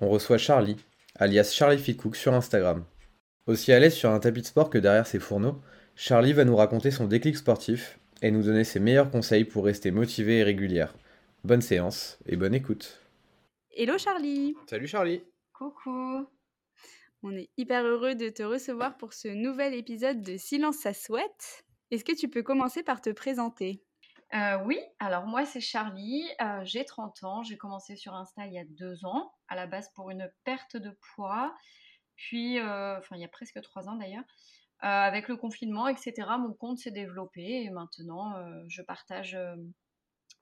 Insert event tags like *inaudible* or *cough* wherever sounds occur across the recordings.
on reçoit Charlie, alias Charlie Fitcook sur Instagram. Aussi à l'aise sur un tapis de sport que derrière ses fourneaux, Charlie va nous raconter son déclic sportif et nous donner ses meilleurs conseils pour rester motivée et régulière. Bonne séance et bonne écoute. Hello Charlie Salut Charlie Coucou On est hyper heureux de te recevoir pour ce nouvel épisode de Silence ça souhaite. Est-ce que tu peux commencer par te présenter? Euh, Oui, alors moi c'est Charlie, euh, j'ai 30 ans, j'ai commencé sur Insta il y a deux ans, à la base pour une perte de poids, puis, euh, enfin il y a presque trois ans d'ailleurs, Euh, avec le confinement, etc., mon compte s'est développé et maintenant euh, je partage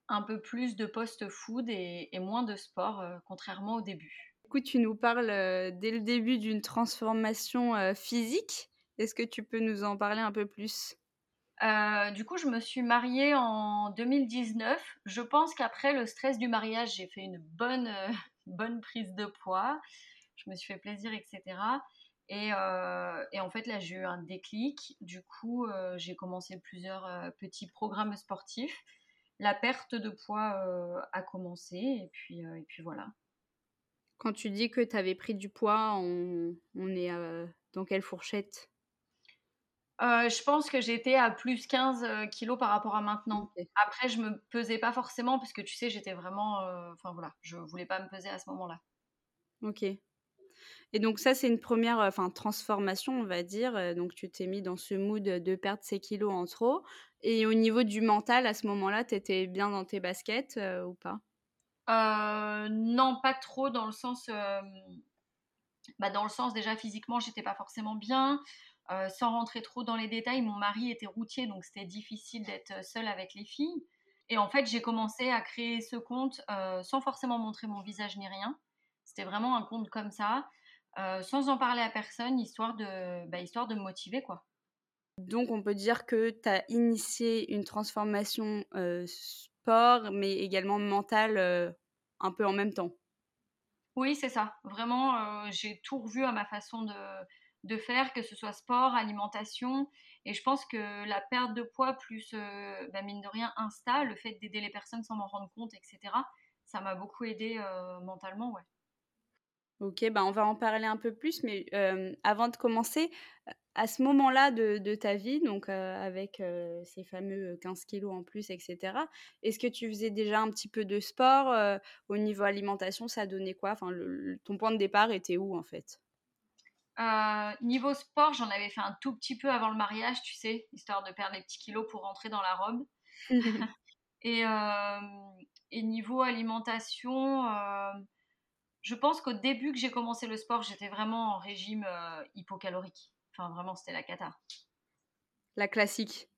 un peu plus de post-food et, et moins de sport, euh, contrairement au début. Du coup, tu nous parles euh, dès le début d'une transformation euh, physique. Est-ce que tu peux nous en parler un peu plus? Du coup, je me suis mariée en 2019. Je pense qu'après le stress du mariage, j'ai fait une bonne, bonne prise de poids. Je me suis fait plaisir, etc. Et, euh, et en fait, là, j'ai eu un déclic. Du coup, euh, j'ai commencé plusieurs euh, petits programmes sportifs. La perte de poids a commencé et puis, et puis voilà. Quand tu dis que tu avais pris du poids, on, on est dans quelle fourchette? Euh, je pense que j'étais à plus 15 euh, kilos par rapport à maintenant. Après, je me pesais pas forcément parce que tu sais, j'étais vraiment. euh, Enfin voilà, je voulais pas me peser à ce moment-là. Ok. Et donc ça, c'est une première enfin, transformation, on va dire. Donc tu t'es mis dans ce mood de perdre ces kilos en trop. Et au niveau du mental, à ce moment-là, tu étais bien dans tes baskets euh, ou pas? Non, pas trop dans le sens. bah, dans le sens, déjà physiquement, j'étais pas forcément bien. Euh, sans rentrer trop dans les détails, mon mari était routier, donc c'était difficile d'être seule avec les filles. Et en fait, j'ai commencé à créer ce compte euh, sans forcément montrer mon visage ni rien. C'était vraiment un compte comme ça, euh, sans en parler à personne, histoire de, bah, histoire de me motiver, quoi. Donc on peut dire que tu as initié une transformation euh, sport, mais également mentale euh, un peu en même temps. Oui, c'est ça. Vraiment, euh, j'ai tout revu à ma façon de, de faire, que ce soit sport, alimentation. Et je pense que la perte de poids, plus, euh, bah, mine de rien, Insta, le fait d'aider les personnes sans m'en rendre compte, etc., ça m'a beaucoup aidé euh, mentalement, ouais. Ok, bah on va en parler un peu plus, mais euh, avant de commencer, à ce moment-là de, ta vie, donc euh, avec ces fameux 15 kilos en plus, etc., est-ce que tu faisais déjà un petit peu de sport Au niveau alimentation, ça donnait quoi? Enfin, ton point de départ était où en fait? Euh, niveau sport, j'en avais fait un tout petit peu avant le mariage, tu sais, histoire de perdre les petits kilos pour rentrer dans la robe. *laughs* Et, euh, et niveau alimentation, euh, je pense qu'au début que j'ai commencé le sport, j'étais vraiment en régime hypocalorique. Enfin, vraiment, c'était la cata. La classique.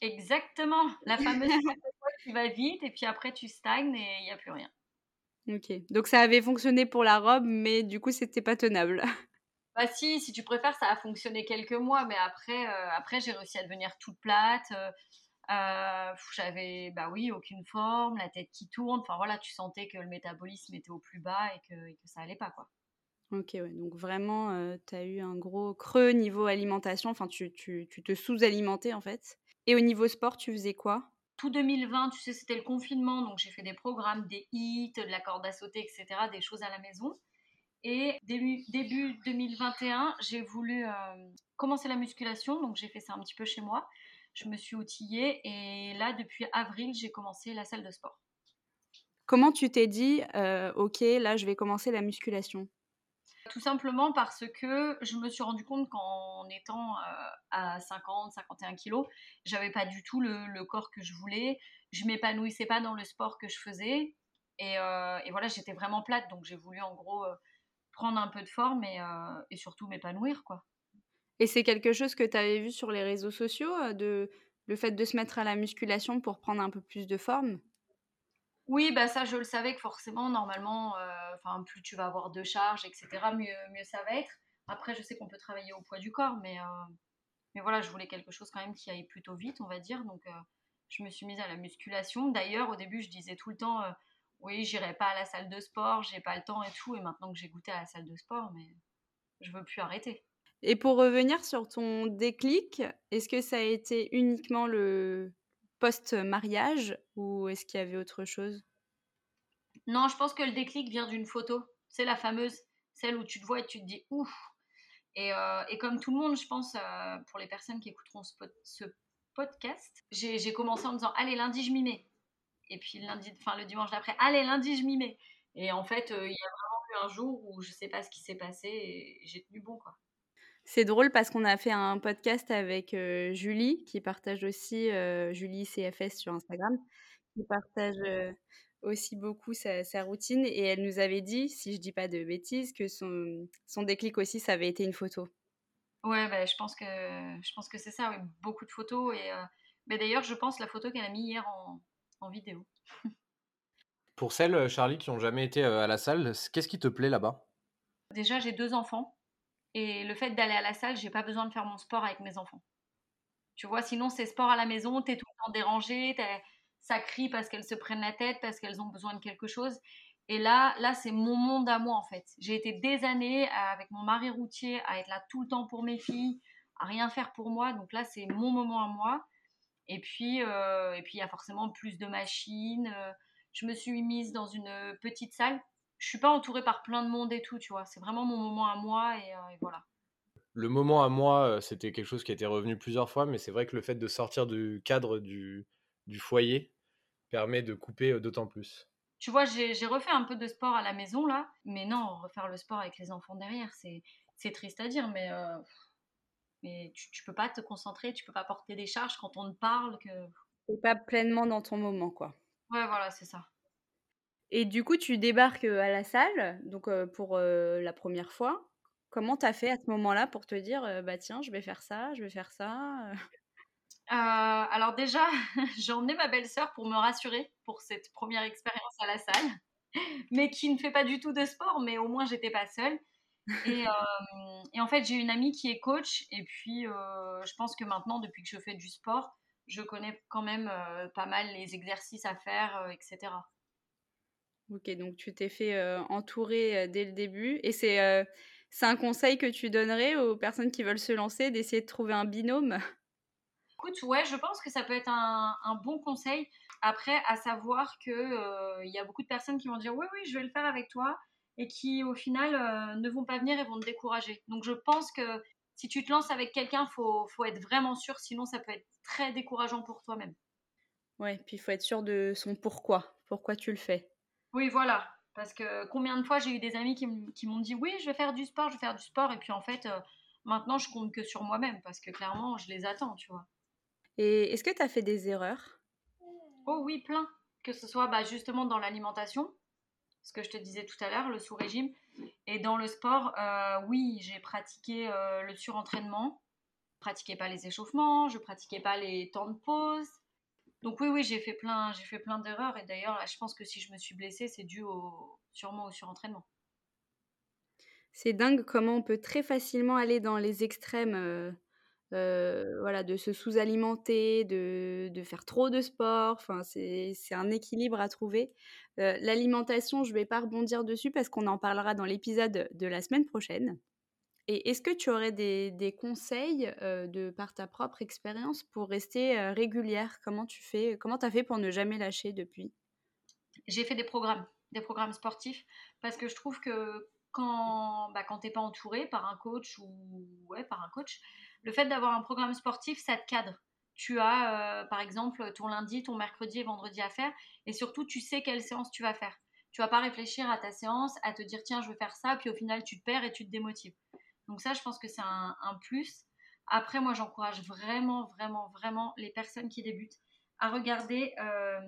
Exactement, la fameuse *laughs* qui va vite et puis après tu stagnes et il n'y a plus rien. Ok, donc ça avait fonctionné pour la robe, mais du coup, c'était pas tenable. *laughs* Bah si, si tu préfères, ça a fonctionné quelques mois, mais après, euh, après j'ai réussi à devenir toute plate. euh, euh, j'avais, bah oui, aucune forme, la tête qui tourne. Enfin voilà, tu sentais que le métabolisme était au plus bas et que, et que ça allait pas quoi. Ok, ouais, donc vraiment, tu as eu un gros creux niveau alimentation, enfin, tu, tu, tu te sous-alimentais en fait. Et au niveau sport, tu faisais quoi? Tout 2020, tu sais, c'était le confinement, donc j'ai fait des programmes, des hits, de la corde à sauter, etc., des choses à la maison. Et début, début 2021, j'ai voulu euh, commencer la musculation, donc j'ai fait ça un petit peu chez moi. Je me suis outillée et là, depuis avril, j'ai commencé la salle de sport. Comment tu t'es dit, euh, ok, là, je vais commencer la musculation? Tout simplement parce que je me suis rendu compte qu'en étant euh, à 50, 51 kilos, j'avais pas du tout le, le corps que je voulais. Je m'épanouissais pas dans le sport que je faisais. Et, euh, et voilà, j'étais vraiment plate. Donc j'ai voulu en gros euh, prendre un peu de forme et, euh, et surtout m'épanouir, quoi. Et c'est quelque chose que tu avais vu sur les réseaux sociaux, euh, de, le fait de se mettre à la musculation pour prendre un peu plus de forme? Oui, bah ça, je le savais que forcément, normalement, enfin plus tu vas avoir de charges, etc., mieux, mieux ça va être. Après, je sais qu'on peut travailler au poids du corps, mais, mais voilà, je voulais quelque chose quand même qui aille plutôt vite, on va dire. Donc, je me suis mise à la musculation. D'ailleurs, au début, je disais tout le temps, oui, j'irai pas à la salle de sport, j'ai pas le temps et tout. Et maintenant que j'ai goûté à la salle de sport, mais je veux plus arrêter. Et pour revenir sur ton déclic, est-ce que ça a été uniquement le post-mariage ou est-ce qu'il y avait autre chose? Non, je pense que le déclic vient d'une photo. C'est la fameuse, celle où tu te vois et tu te dis ouf. Et, euh, et comme tout le monde, je pense, euh, pour les personnes qui écouteront ce, ce podcast, j'ai commencé en me disant allez, lundi, je m'y mets. Et puis lundi, enfin le dimanche d'après, allez, lundi, je m'y mets. Et en fait, euh, il y a vraiment eu un jour où je sais pas ce qui s'est passé et j'ai tenu bon, quoi. C'est drôle parce qu'on a fait un podcast avec Julie, qui partage aussi, Julie CFS sur Instagram, qui partage aussi beaucoup sa, routine. Et elle nous avait dit, si je dis pas de bêtises, que son, son déclic aussi, ça avait été une photo. Ouais, bah, je pense que, je pense que c'est ça, oui, beaucoup de photos. Et bah, d'ailleurs, je pense la photo qu'elle a mis hier en, en vidéo. Pour celles, Charlie, qui n'ont jamais été à la salle, qu'est-ce qui te plaît là-bas? Déjà, j'ai deux enfants. Et le fait d'aller à la salle, j'ai pas besoin de faire mon sport avec mes enfants. Tu vois, sinon c'est sport à la maison, tu es tout le temps dérangé, ça crie parce qu'elles se prennent la tête, parce qu'elles ont besoin de quelque chose. Et là, là c'est mon monde à moi en fait. J'ai été des années avec mon mari routier à être là tout le temps pour mes filles, à rien faire pour moi. Donc là, c'est mon moment à moi. Et puis, euh, et puis il y a forcément plus de machines. Euh, je me suis mise dans une petite salle je suis pas entourée par plein de monde et tout, tu vois. C'est vraiment mon moment à moi et, euh, voilà. Le moment à moi, euh, c'était quelque chose qui était revenu plusieurs fois, mais c'est vrai que le fait de sortir du cadre du, du foyer permet de couper euh, d'autant plus. Tu vois, j'ai refait un peu de sport à la maison là, mais non, refaire le sport avec les enfants derrière, c'est triste à dire, mais, mais tu, tu peux pas te concentrer, tu peux pas porter des charges quand on te parle. que pas pleinement dans ton moment, quoi. Ouais, voilà, c'est ça. Et du coup, tu débarques à la salle, donc pour la première fois. Comment tu as fait à ce moment-là pour te dire, bah tiens, je vais faire ça, je vais faire ça Alors déjà, *laughs* j'ai emmené ma belle-sœur pour me rassurer pour cette première expérience à la salle, *laughs* mais qui ne fait pas du tout de sport, mais au moins j'étais pas seule. Et, et, en fait, j'ai une amie qui est coach, et puis je pense que maintenant, depuis que je fais du sport, je connais quand même pas mal les exercices à faire, etc. Ok, donc tu t'es fait entourer dès le début. Et c'est c'est un conseil que tu donnerais aux personnes qui veulent se lancer, d'essayer de trouver un binôme? Écoute, ouais, je pense que ça peut être un, un bon conseil. Après, à savoir qu'il il y a beaucoup de personnes qui vont dire oui, oui, je vais le faire avec toi, et qui au final ne vont pas venir et vont te décourager. Donc je pense que si tu te lances avec quelqu'un, il faut, faut être vraiment sûr, sinon ça peut être très décourageant pour toi-même. Ouais, puis il faut être sûr de son pourquoi, pourquoi tu le fais. Oui, voilà. Parce que combien de fois j'ai eu des amis qui m'ont dit oui, je vais faire du sport, je vais faire du sport. Et puis en fait, euh, maintenant, je compte que sur moi-même parce que clairement, je les attends, tu vois. Et est-ce que tu as fait des erreurs? Oh oui, plein. Que ce soit bah, justement dans l'alimentation, ce que je te disais tout à l'heure, le sous-régime. Et dans le sport, euh, oui, j'ai pratiqué euh, le surentraînement. Je pratiquais pas les échauffements, je pratiquais pas les temps de pause. Donc oui, oui, j'ai fait plein, j'ai fait plein d'erreurs et d'ailleurs, je pense que si je me suis blessée, c'est dû sûrement au surentraînement. C'est dingue comment on peut très facilement aller dans les extrêmes, euh, euh, voilà, de se sous-alimenter, de, de, faire trop de sport. Enfin, c'est un équilibre à trouver. Euh, l'alimentation, je ne vais pas rebondir dessus parce qu'on en parlera dans l'épisode de la semaine prochaine. Et est-ce que tu aurais des, conseils de par ta propre expérience pour rester régulière? Comment tu fais Comment as fait pour ne jamais lâcher depuis? J'ai fait des programmes, des programmes sportifs, parce que je trouve que quand, bah, quand tu n'es pas entouré par un coach ou ouais, par un coach, le fait d'avoir un programme sportif, ça te cadre. Tu as, par exemple, ton lundi, ton mercredi et vendredi à faire, et surtout, tu sais quelle séance tu vas faire. Tu vas pas réfléchir à ta séance, à te dire tiens, je veux faire ça, puis au final, tu te perds et tu te démotives. Donc ça, je pense que c'est un, plus. Après, moi, j'encourage vraiment, vraiment, vraiment les personnes qui débutent à regarder euh,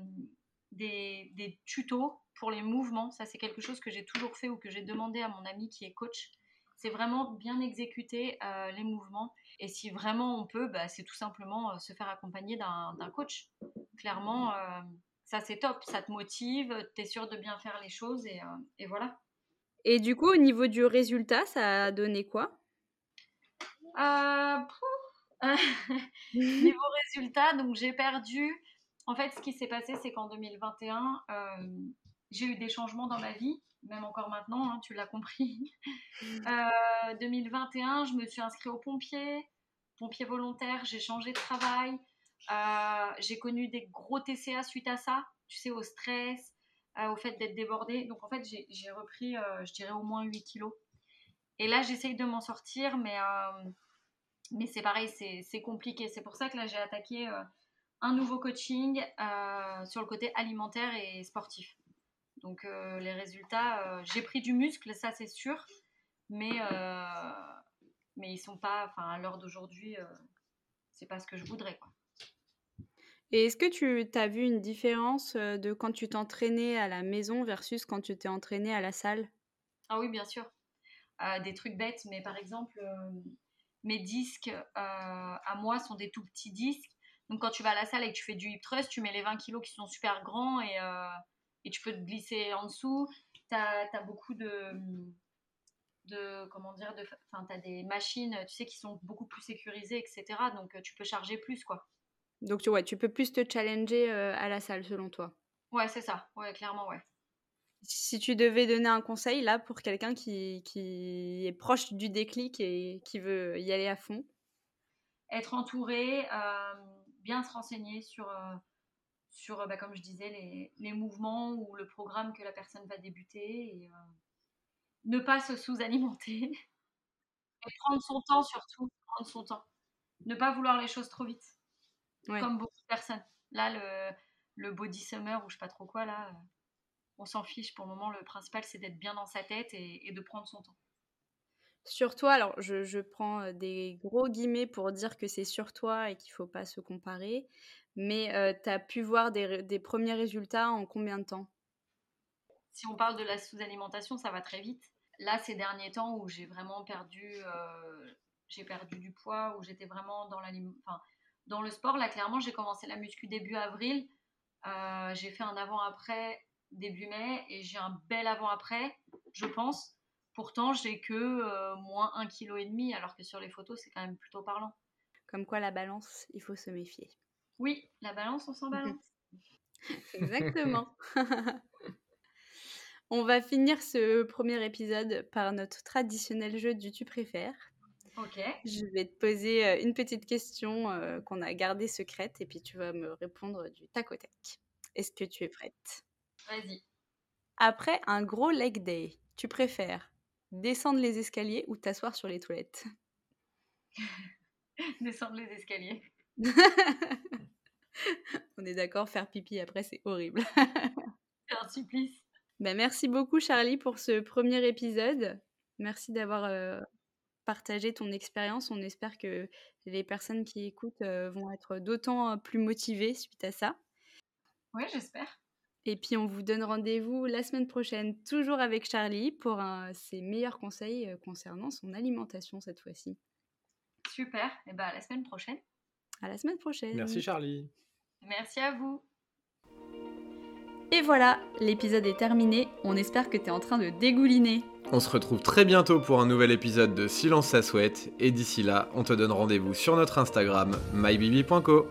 des, tutos pour les mouvements. Ça, c'est quelque chose que j'ai toujours fait ou que j'ai demandé à mon ami qui est coach. C'est vraiment bien exécuter euh, les mouvements. Et si vraiment on peut, bah, c'est tout simplement euh, se faire accompagner d'un coach. Clairement, ça c'est top, ça te motive, tu es sûr de bien faire les choses et, et voilà. Et du coup, au niveau du résultat, ça a donné quoi? Euh, *laughs* Niveau résultat, donc j'ai perdu. En fait, ce qui s'est passé, c'est qu'en 2021, euh, j'ai eu des changements dans ma vie, même encore maintenant, hein, tu l'as compris. 2021, euh, je me suis inscrite au pompier, pompier volontaire, j'ai changé de travail. Euh, j'ai connu des gros TCA suite à ça, tu sais, au stress, au fait d'être débordée. Donc en fait, j'ai repris, je dirais, au moins 8 kilos. Et là, j'essaye de m'en sortir, mais, euh, mais c'est pareil, c'est compliqué. C'est pour ça que là, j'ai attaqué euh, un nouveau coaching euh, sur le côté alimentaire et sportif. Donc les résultats, j'ai pris du muscle, ça c'est sûr, mais, mais ils sont pas, enfin à l'heure d'aujourd'hui, c'est pas ce que je voudrais. Quoi. Et est-ce que tu as vu une différence de quand tu t'entraînais à la maison versus quand tu t'es entraîné à la salle? Ah oui, bien sûr des trucs bêtes, mais par exemple, euh, mes disques euh, à moi sont des tout petits disques. Donc quand tu vas à la salle et que tu fais du hip thrust, tu mets les 20 kilos qui sont super grands et, euh, et tu peux te glisser en dessous. Tu as, beaucoup de, de comment dire, de, enfin, tu as des machines, tu sais, qui sont beaucoup plus sécurisées, etc. Donc tu peux charger plus, quoi. Donc tu, ouais, tu peux plus te challenger à la salle, selon toi. Ouais, c'est ça. Ouais, clairement, ouais. Si tu devais donner un conseil là pour quelqu'un qui, qui, est proche du déclic et qui veut y aller à fond? Être entouré, euh, bien se renseigner sur, euh, sur bah, comme je disais, les, les, mouvements ou le programme que la personne va débuter et euh, ne pas se sous-alimenter *laughs* et prendre son temps surtout, prendre son temps. Ne pas vouloir les choses trop vite, comme beaucoup de personnes. Là, le, le body summer ou je sais pas trop quoi là on s'en fiche pour le moment. Le principal, c'est d'être bien dans sa tête et, de prendre son temps. Sur toi, alors je, prends euh, des gros guillemets pour dire que c'est sur toi et qu'il ne faut pas se comparer, mais euh, tu as pu voir des, premiers résultats en combien de temps? Si on parle de la sous-alimentation, ça va très vite. Là, ces derniers temps où j'ai vraiment perdu, j'ai perdu du poids, où j'étais vraiment dans le sport, là clairement, j'ai commencé la muscu début avril. j'ai fait un avant-après début mai et j'ai un bel avant-après, je pense. Pourtant, j'ai que euh, moins 1,5 kg, alors que sur les photos, c'est quand même plutôt parlant. Comme quoi, la balance, il faut se méfier. Oui, la balance, on s'en balance. *laughs* Exactement. *laughs* on va finir ce premier épisode par notre traditionnel jeu du tu préfères. Ok. Je vais te poser euh, une petite question euh, qu'on a gardée secrète et puis tu vas me répondre du tac au tac. Est-ce que tu es prête? Vas-y. Après un gros leg day, tu préfères descendre les escaliers ou t'asseoir sur les toilettes? *laughs* Descendre les escaliers. *laughs* On est d'accord, faire pipi après, c'est horrible. *laughs* c'est un supplice. Ben, merci beaucoup, Charlie, pour ce premier épisode. Merci d'avoir euh, partagé ton expérience. On espère que les personnes qui écoutent euh, vont être d'autant plus motivées suite à ça. Oui, j'espère. Et puis on vous donne rendez-vous la semaine prochaine, toujours avec Charlie, pour ses meilleurs conseils euh, concernant son alimentation cette fois-ci. Super, et bien à la semaine prochaine. À la semaine prochaine. Merci Charlie. Merci à vous. Et voilà, l'épisode est terminé. On espère que tu es en train de dégouliner. On se retrouve très bientôt pour un nouvel épisode de Silence ça souhaite. Et d'ici là, on te donne rendez-vous sur notre Instagram, mybibi.co.